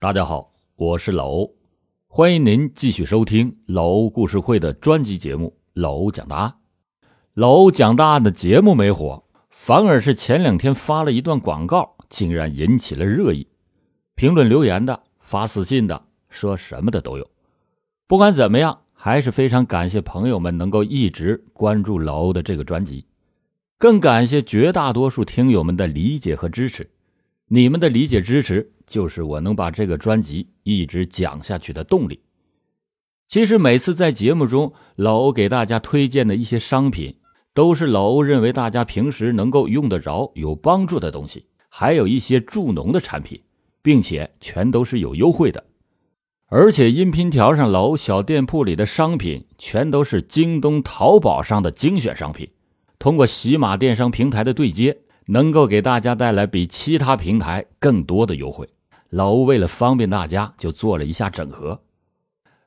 大家好，我是老欧，欢迎您继续收听老欧故事会的专辑节目《老欧讲大案》。老欧讲大案的节目没火，反而是前两天发了一段广告，竟然引起了热议。评论留言的、发私信的、说什么的都有。不管怎么样，还是非常感谢朋友们能够一直关注老欧的这个专辑，更感谢绝大多数听友们的理解和支持。你们的理解支持，就是我能把这个专辑一直讲下去的动力。其实每次在节目中，老欧给大家推荐的一些商品，都是老欧认为大家平时能够用得着、有帮助的东西，还有一些助农的产品，并且全都是有优惠的。而且音频条上老欧小店铺里的商品，全都是京东、淘宝上的精选商品，通过喜马电商平台的对接。能够给大家带来比其他平台更多的优惠，老欧为了方便大家，就做了一下整合。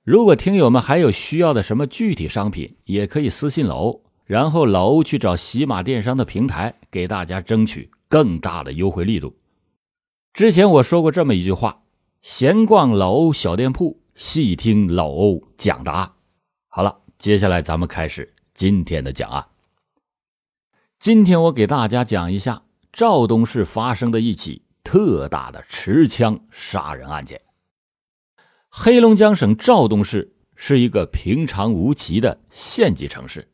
如果听友们还有需要的什么具体商品，也可以私信老欧，然后老欧去找喜马电商的平台给大家争取更大的优惠力度。之前我说过这么一句话：闲逛老欧小店铺，细听老欧讲答案。好了，接下来咱们开始今天的讲案。今天我给大家讲一下肇东市发生的一起特大的持枪杀人案件。黑龙江省肇东市是一个平常无奇的县级城市，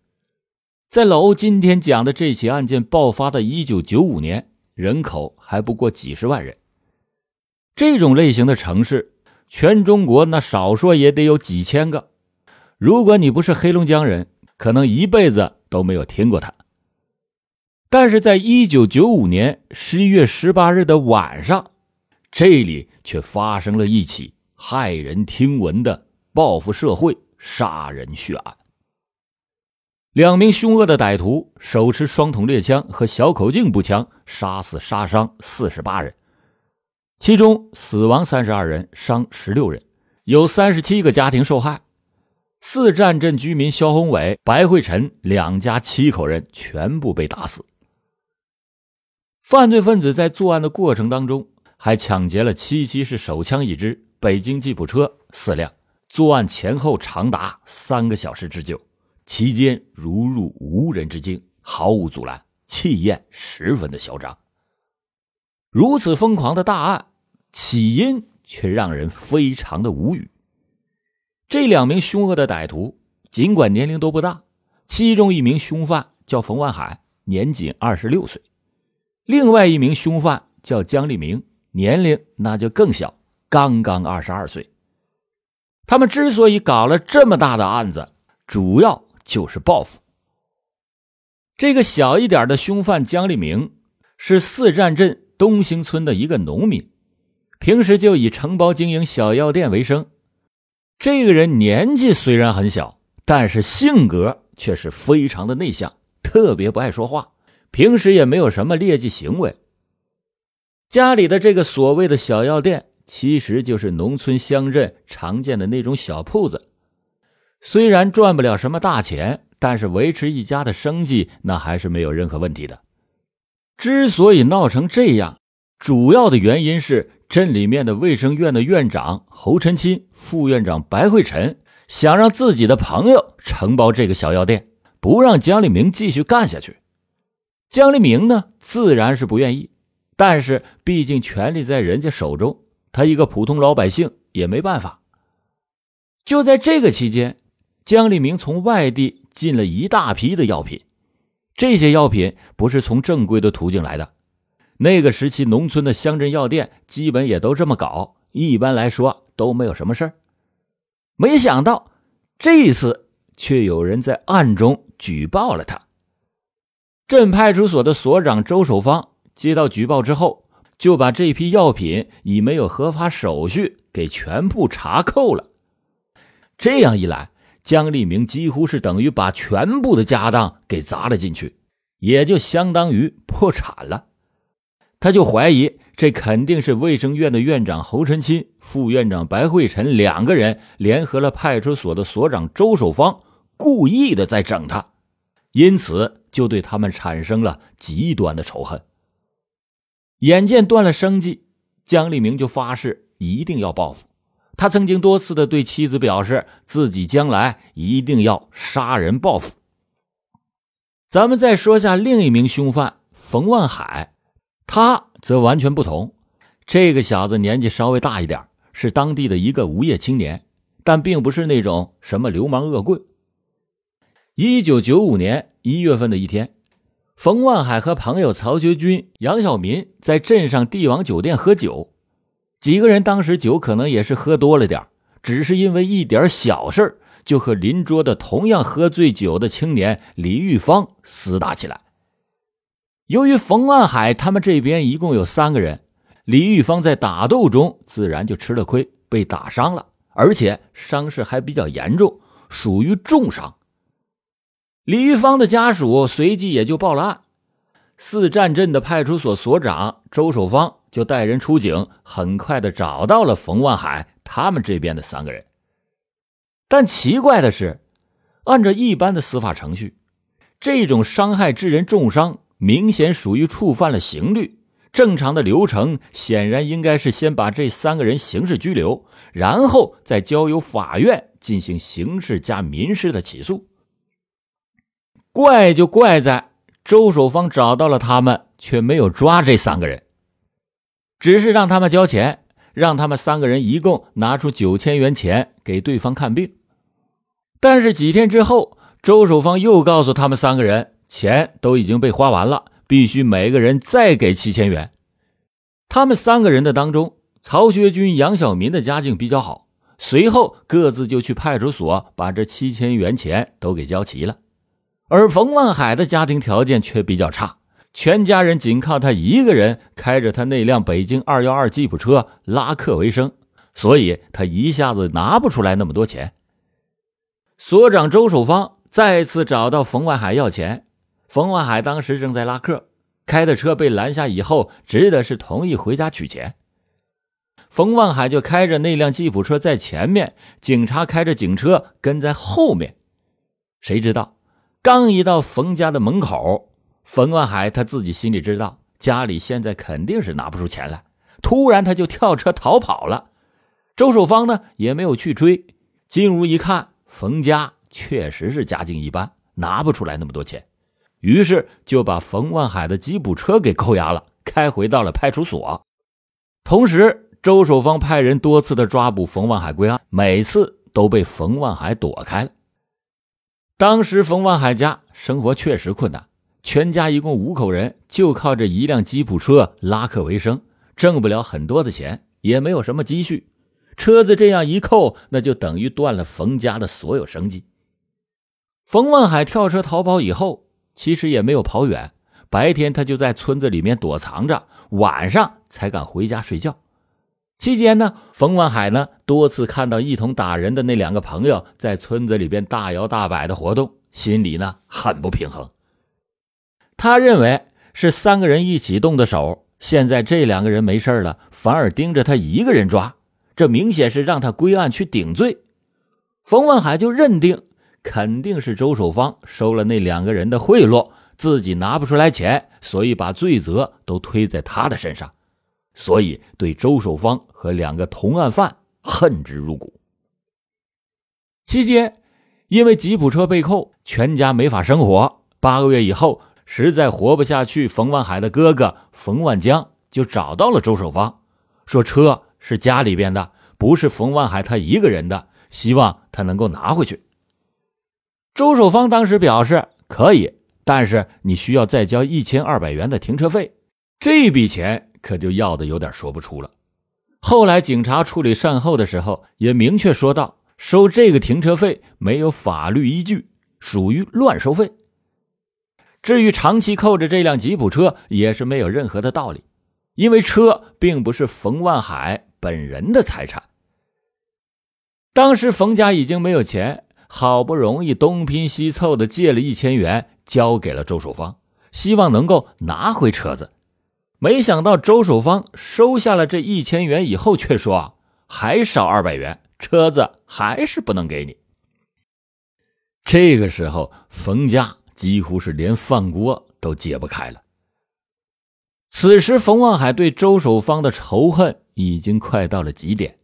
在老欧今天讲的这起案件爆发的1995年，人口还不过几十万人。这种类型的城市，全中国那少说也得有几千个。如果你不是黑龙江人，可能一辈子都没有听过它。但是在一九九五年十一月十八日的晚上，这里却发生了一起骇人听闻的报复社会杀人血案。两名凶恶的歹徒手持双筒猎枪和小口径步枪，杀死杀伤四十八人，其中死亡三十二人，伤十六人，有三十七个家庭受害。四站镇居民肖宏伟、白慧晨两家七口人全部被打死。犯罪分子在作案的过程当中，还抢劫了七七式手枪一支、北京吉普车四辆。作案前后长达三个小时之久，期间如入无人之境，毫无阻拦，气焰十分的嚣张。如此疯狂的大案，起因却让人非常的无语。这两名凶恶的歹徒，尽管年龄都不大，其中一名凶犯叫冯万海，年仅二十六岁。另外一名凶犯叫姜立明，年龄那就更小，刚刚二十二岁。他们之所以搞了这么大的案子，主要就是报复。这个小一点的凶犯姜立明是四站镇东兴村的一个农民，平时就以承包经营小药店为生。这个人年纪虽然很小，但是性格却是非常的内向，特别不爱说话。平时也没有什么劣迹行为。家里的这个所谓的小药店，其实就是农村乡镇常见的那种小铺子。虽然赚不了什么大钱，但是维持一家的生计，那还是没有任何问题的。之所以闹成这样，主要的原因是镇里面的卫生院的院长侯晨钦、副院长白慧晨想让自己的朋友承包这个小药店，不让江立明继续干下去。江立明呢，自然是不愿意，但是毕竟权力在人家手中，他一个普通老百姓也没办法。就在这个期间，江立明从外地进了一大批的药品，这些药品不是从正规的途径来的。那个时期，农村的乡镇药店基本也都这么搞，一般来说都没有什么事儿。没想到这一次，却有人在暗中举报了他。镇派出所的所长周守芳接到举报之后，就把这批药品以没有合法手续给全部查扣了。这样一来，江立明几乎是等于把全部的家当给砸了进去，也就相当于破产了。他就怀疑这肯定是卫生院的院长侯晨钦、副院长白慧晨两个人联合了派出所的所长周守芳，故意的在整他，因此。就对他们产生了极端的仇恨。眼见断了生计，江立明就发誓一定要报复。他曾经多次的对妻子表示，自己将来一定要杀人报复。咱们再说下另一名凶犯冯万海，他则完全不同。这个小子年纪稍微大一点，是当地的一个无业青年，但并不是那种什么流氓恶棍。一九九五年一月份的一天，冯万海和朋友曹学军、杨晓民在镇上帝王酒店喝酒。几个人当时酒可能也是喝多了点只是因为一点小事就和邻桌的同样喝醉酒的青年李玉芳厮打起来。由于冯万海他们这边一共有三个人，李玉芳在打斗中自然就吃了亏，被打伤了，而且伤势还比较严重，属于重伤。李玉芳的家属随即也就报了案。四站镇的派出所所长周守芳就带人出警，很快的找到了冯万海他们这边的三个人。但奇怪的是，按照一般的司法程序，这种伤害致人重伤，明显属于触犯了刑律。正常的流程显然应该是先把这三个人刑事拘留，然后再交由法院进行刑事加民事的起诉。怪就怪在。周守芳找到了他们，却没有抓这三个人，只是让他们交钱，让他们三个人一共拿出九千元钱给对方看病。但是几天之后，周守芳又告诉他们三个人，钱都已经被花完了，必须每个人再给七千元。他们三个人的当中，曹学军、杨晓民的家境比较好，随后各自就去派出所把这七千元钱都给交齐了。而冯万海的家庭条件却比较差，全家人仅靠他一个人开着他那辆北京二幺二吉普车拉客为生，所以他一下子拿不出来那么多钱。所长周守芳再次找到冯万海要钱，冯万海当时正在拉客，开的车被拦下以后，只得是同意回家取钱。冯万海就开着那辆吉普车在前面，警察开着警车跟在后面，谁知道？刚一到冯家的门口，冯万海他自己心里知道，家里现在肯定是拿不出钱来。突然，他就跳车逃跑了。周守芳呢，也没有去追。进屋一看，冯家确实是家境一般，拿不出来那么多钱，于是就把冯万海的吉普车给扣押了，开回到了派出所。同时，周守芳派人多次的抓捕冯万海归案，每次都被冯万海躲开了。当时冯万海家生活确实困难，全家一共五口人，就靠着一辆吉普车拉客为生，挣不了很多的钱，也没有什么积蓄。车子这样一扣，那就等于断了冯家的所有生计。冯万海跳车逃跑以后，其实也没有跑远，白天他就在村子里面躲藏着，晚上才敢回家睡觉。期间呢，冯万海呢多次看到一同打人的那两个朋友在村子里边大摇大摆的活动，心里呢很不平衡。他认为是三个人一起动的手，现在这两个人没事了，反而盯着他一个人抓，这明显是让他归案去顶罪。冯万海就认定肯定是周守芳收了那两个人的贿赂，自己拿不出来钱，所以把罪责都推在他的身上。所以，对周守芳和两个同案犯恨之入骨。期间，因为吉普车被扣，全家没法生活。八个月以后，实在活不下去，冯万海的哥哥冯万江就找到了周守芳，说车是家里边的，不是冯万海他一个人的，希望他能够拿回去。周守芳当时表示可以，但是你需要再交一千二百元的停车费，这笔钱。可就要的有点说不出了。后来警察处理善后的时候，也明确说到，收这个停车费没有法律依据，属于乱收费。至于长期扣着这辆吉普车，也是没有任何的道理，因为车并不是冯万海本人的财产。当时冯家已经没有钱，好不容易东拼西凑的借了一千元，交给了周守芳，希望能够拿回车子。没想到周守芳收下了这一千元以后，却说还少二百元，车子还是不能给你。这个时候，冯家几乎是连饭锅都揭不开了。此时，冯望海对周守芳的仇恨已经快到了极点。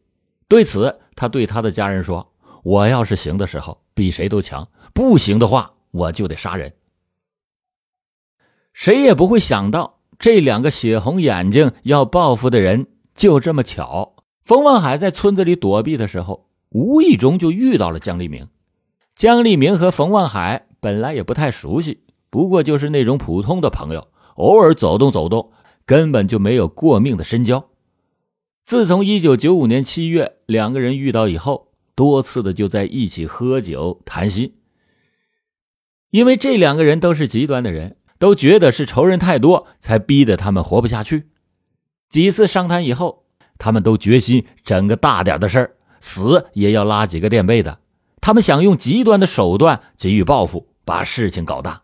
对此，他对他的家人说：“我要是行的时候比谁都强，不行的话我就得杀人。”谁也不会想到，这两个血红眼睛要报复的人，就这么巧。冯万海在村子里躲避的时候，无意中就遇到了江立明。江立明和冯万海本来也不太熟悉，不过就是那种普通的朋友，偶尔走动走动，根本就没有过命的深交。自从一九九五年七月两个人遇到以后，多次的就在一起喝酒谈心。因为这两个人都是极端的人。都觉得是仇人太多，才逼得他们活不下去。几次商谈以后，他们都决心整个大点的事儿，死也要拉几个垫背的。他们想用极端的手段给予报复，把事情搞大。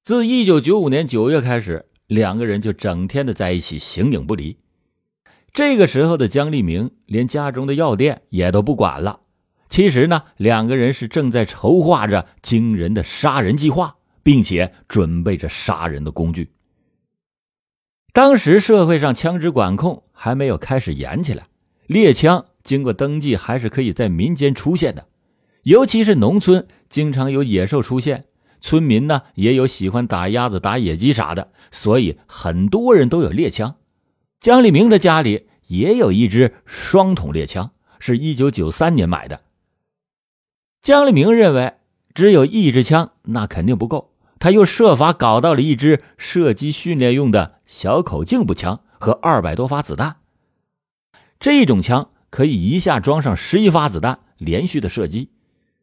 自一九九五年九月开始，两个人就整天的在一起，形影不离。这个时候的江立明连家中的药店也都不管了。其实呢，两个人是正在筹划着惊人的杀人计划。并且准备着杀人的工具。当时社会上枪支管控还没有开始严起来，猎枪经过登记还是可以在民间出现的，尤其是农村经常有野兽出现，村民呢也有喜欢打鸭子、打野鸡啥的，所以很多人都有猎枪。江立明的家里也有一支双筒猎枪，是一九九三年买的。江立明认为，只有一支枪那肯定不够。他又设法搞到了一支射击训练用的小口径步枪和二百多发子弹。这种枪可以一下装上十一发子弹，连续的射击，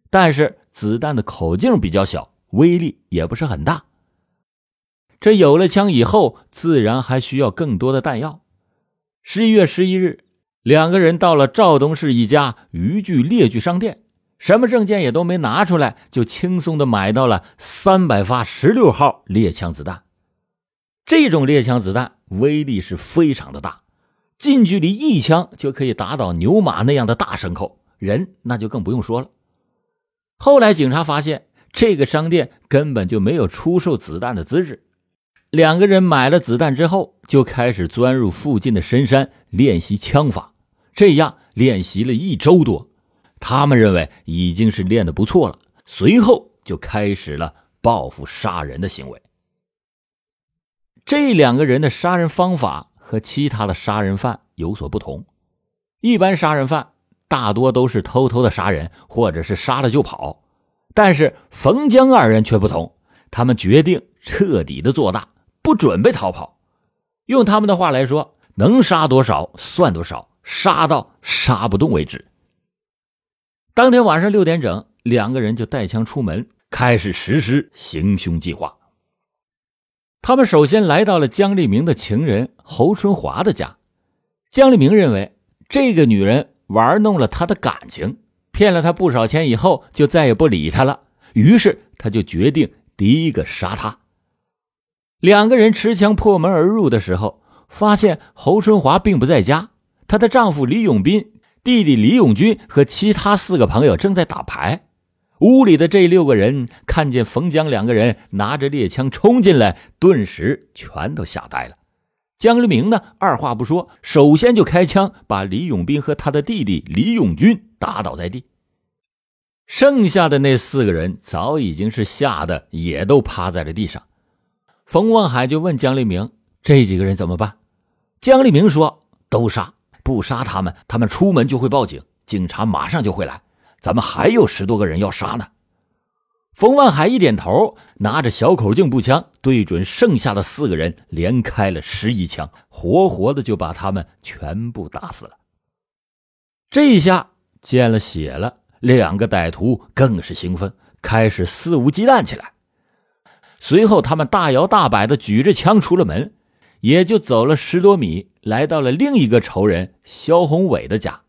但是子弹的口径比较小，威力也不是很大。这有了枪以后，自然还需要更多的弹药。十一月十一日，两个人到了赵东市一家渔具猎具商店。什么证件也都没拿出来，就轻松的买到了三百发十六号猎枪子弹。这种猎枪子弹威力是非常的大，近距离一枪就可以打倒牛马那样的大牲口，人那就更不用说了。后来警察发现，这个商店根本就没有出售子弹的资质。两个人买了子弹之后，就开始钻入附近的深山练习枪法，这样练习了一周多。他们认为已经是练得不错了，随后就开始了报复杀人的行为。这两个人的杀人方法和其他的杀人犯有所不同。一般杀人犯大多都是偷偷的杀人，或者是杀了就跑，但是冯江二人却不同，他们决定彻底的做大，不准备逃跑。用他们的话来说，能杀多少算多少，杀到杀不动为止。当天晚上六点整，两个人就带枪出门，开始实施行凶计划。他们首先来到了江立明的情人侯春华的家。江立明认为这个女人玩弄了他的感情，骗了他不少钱以后，就再也不理他了。于是他就决定第一个杀他。两个人持枪破门而入的时候，发现侯春华并不在家，她的丈夫李永斌。弟弟李永军和其他四个朋友正在打牌，屋里的这六个人看见冯江两个人拿着猎枪冲进来，顿时全都吓呆了。江立明呢，二话不说，首先就开枪把李永斌和他的弟弟李永军打倒在地。剩下的那四个人早已经是吓得也都趴在了地上。冯望海就问江立明：“这几个人怎么办？”江立明说：“都杀。”不杀他们，他们出门就会报警，警察马上就会来。咱们还有十多个人要杀呢。冯万海一点头，拿着小口径步枪对准剩下的四个人，连开了十一枪，活活的就把他们全部打死了。这一下见了血了，两个歹徒更是兴奋，开始肆无忌惮起来。随后，他们大摇大摆的举着枪出了门。也就走了十多米，来到了另一个仇人肖宏伟的家。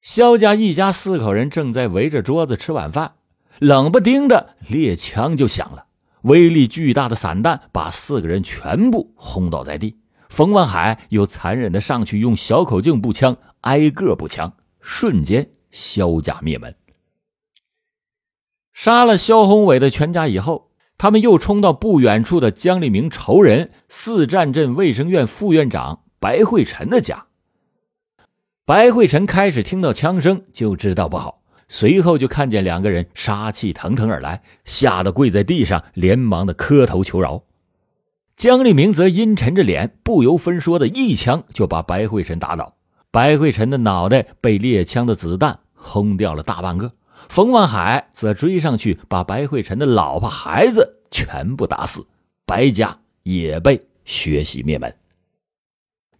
肖家一家四口人正在围着桌子吃晚饭，冷不丁的猎枪就响了，威力巨大的散弹把四个人全部轰倒在地。冯万海又残忍的上去用小口径步枪挨个步枪，瞬间肖家灭门。杀了肖宏伟的全家以后。他们又冲到不远处的江立明仇人四站镇卫生院副院长白慧晨的家，白慧晨开始听到枪声就知道不好，随后就看见两个人杀气腾腾而来，吓得跪在地上，连忙的磕头求饶。江立明则阴沉着脸，不由分说的一枪就把白慧晨打倒，白慧晨的脑袋被猎枪的子弹轰掉了大半个。冯万海则追上去，把白慧晨的老婆孩子全部打死，白家也被血洗灭门。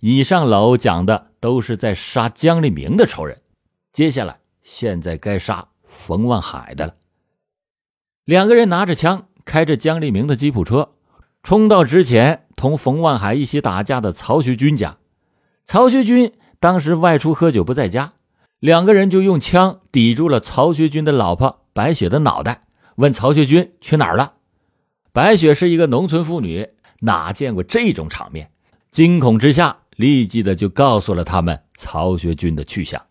以上老讲的都是在杀姜立明的仇人，接下来现在该杀冯万海的了。两个人拿着枪，开着姜立明的吉普车，冲到之前同冯万海一起打架的曹学军家。曹学军当时外出喝酒不在家，两个人就用枪抵住了曹学军的老婆白雪的脑袋，问曹学军去哪儿了。白雪是一个农村妇女，哪见过这种场面，惊恐之下。立即的就告诉了他们曹学军的去向。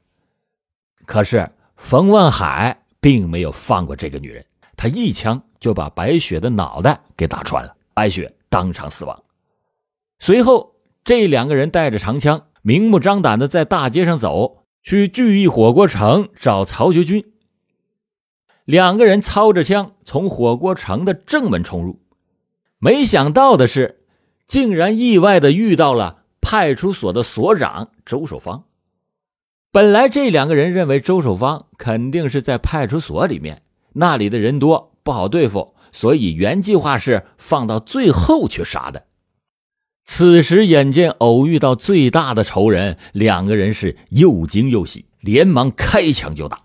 可是冯万海并没有放过这个女人，他一枪就把白雪的脑袋给打穿了，白雪当场死亡。随后，这两个人带着长枪，明目张胆的在大街上走去聚义火锅城找曹学军。两个人操着枪从火锅城的正门冲入，没想到的是，竟然意外的遇到了。派出所的所长周守芳，本来这两个人认为周守芳肯定是在派出所里面，那里的人多不好对付，所以原计划是放到最后去杀的。此时眼见偶遇到最大的仇人，两个人是又惊又喜，连忙开枪就打。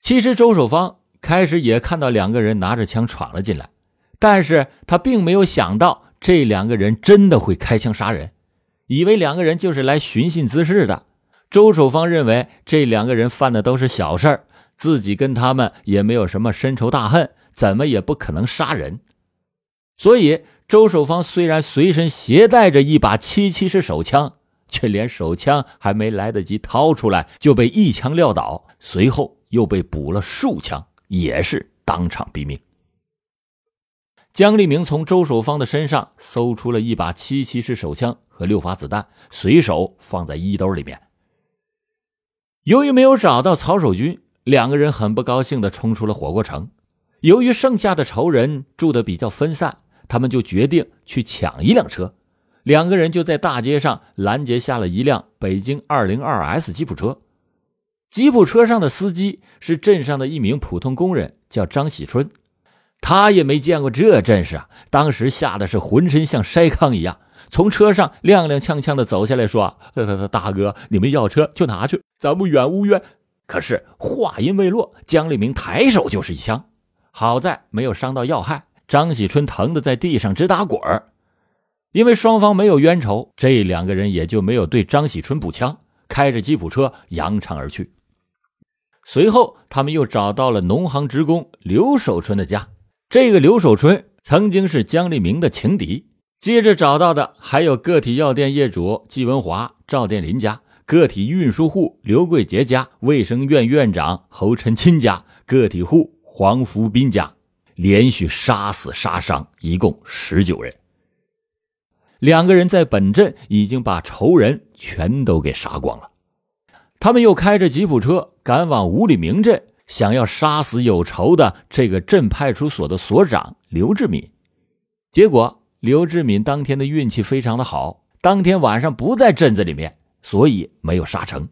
其实周守芳开始也看到两个人拿着枪闯了进来，但是他并没有想到这两个人真的会开枪杀人。以为两个人就是来寻衅滋事的，周守芳认为这两个人犯的都是小事自己跟他们也没有什么深仇大恨，怎么也不可能杀人。所以周守芳虽然随身携带着一把七七式手枪，却连手枪还没来得及掏出来，就被一枪撂倒，随后又被补了数枪，也是当场毙命。姜立明从周守芳的身上搜出了一把七七式手枪和六发子弹，随手放在衣兜里面。由于没有找到曹守军，两个人很不高兴的冲出了火锅城。由于剩下的仇人住的比较分散，他们就决定去抢一辆车。两个人就在大街上拦截下了一辆北京二零二 S 吉普车。吉普车上的司机是镇上的一名普通工人，叫张喜春。他也没见过这阵势啊！当时吓得是浑身像筛糠一样，从车上踉踉跄跄的走下来，说：“大哥，你们要车就拿去，咱们远无冤。”可是话音未落，姜立明抬手就是一枪，好在没有伤到要害。张喜春疼得在地上直打滚儿。因为双方没有冤仇，这两个人也就没有对张喜春补枪，开着吉普车扬长而去。随后，他们又找到了农行职工刘守春的家。这个刘守春曾经是江立明的情敌，接着找到的还有个体药店业主季文华、赵殿林家，个体运输户刘桂杰家，卫生院院长侯晨钦家，个体户黄福斌家，连续杀死杀伤一共十九人。两个人在本镇已经把仇人全都给杀光了，他们又开着吉普车赶往五里明镇。想要杀死有仇的这个镇派出所的所长刘志敏，结果刘志敏当天的运气非常的好，当天晚上不在镇子里面，所以没有杀成。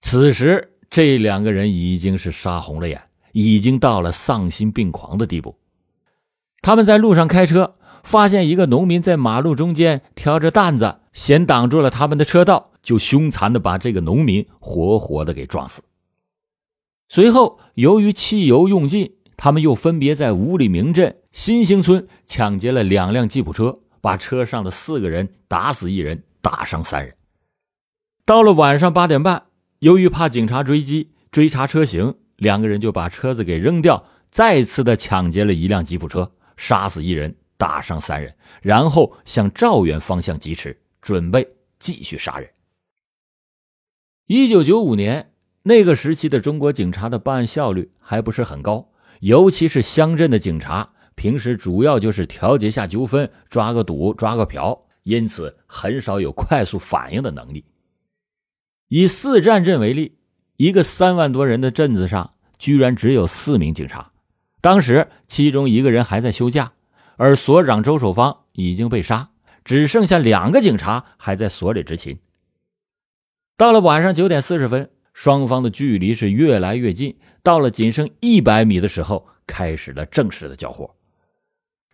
此时这两个人已经是杀红了眼，已经到了丧心病狂的地步。他们在路上开车，发现一个农民在马路中间挑着担子，先挡住了他们的车道，就凶残的把这个农民活活的给撞死。随后，由于汽油用尽，他们又分别在五里明镇新兴村抢劫了两辆吉普车，把车上的四个人打死一人，打伤三人。到了晚上八点半，由于怕警察追击追查车型，两个人就把车子给扔掉，再次的抢劫了一辆吉普车，杀死一人，打伤三人，然后向赵源方向疾驰，准备继续杀人。一九九五年。那个时期的中国警察的办案效率还不是很高，尤其是乡镇的警察，平时主要就是调解下纠纷、抓个赌、抓个嫖，因此很少有快速反应的能力。以四站镇为例，一个三万多人的镇子上，居然只有四名警察。当时，其中一个人还在休假，而所长周守芳已经被杀，只剩下两个警察还在所里执勤。到了晚上九点四十分，双方的距离是越来越近，到了仅剩一百米的时候，开始了正式的交火。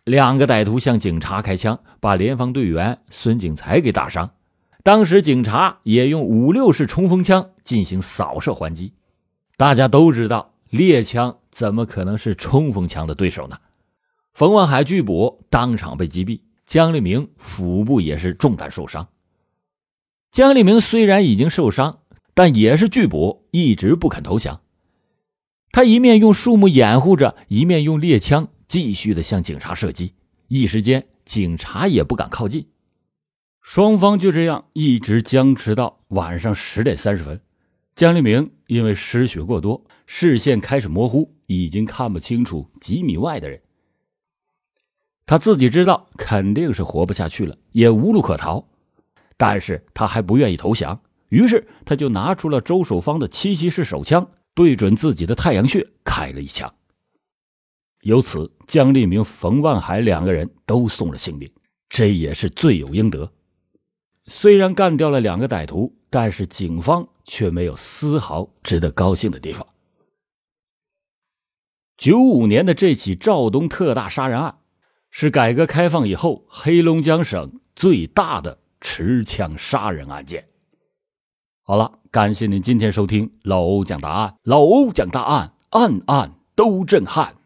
两个歹徒向警察开枪，把联防队员孙景才给打伤。当时警察也用五六式冲锋枪进行扫射还击。大家都知道，猎枪怎么可能是冲锋枪的对手呢？冯万海拒捕，当场被击毙。江立明腹部也是中弹受伤。江立明虽然已经受伤，但也是拒捕，一直不肯投降。他一面用树木掩护着，一面用猎枪继续的向警察射击。一时间，警察也不敢靠近。双方就这样一直僵持到晚上十点三十分。江立明因为失血过多，视线开始模糊，已经看不清楚几米外的人。他自己知道肯定是活不下去了，也无路可逃，但是他还不愿意投降，于是他就拿出了周守芳的七七式手枪，对准自己的太阳穴开了一枪。由此，江立明、冯万海两个人都送了性命，这也是罪有应得。虽然干掉了两个歹徒，但是警方却没有丝毫值得高兴的地方。九五年的这起肇东特大杀人案，是改革开放以后黑龙江省最大的持枪杀人案件。好了，感谢您今天收听老欧讲大案，老欧讲大案，案案都震撼。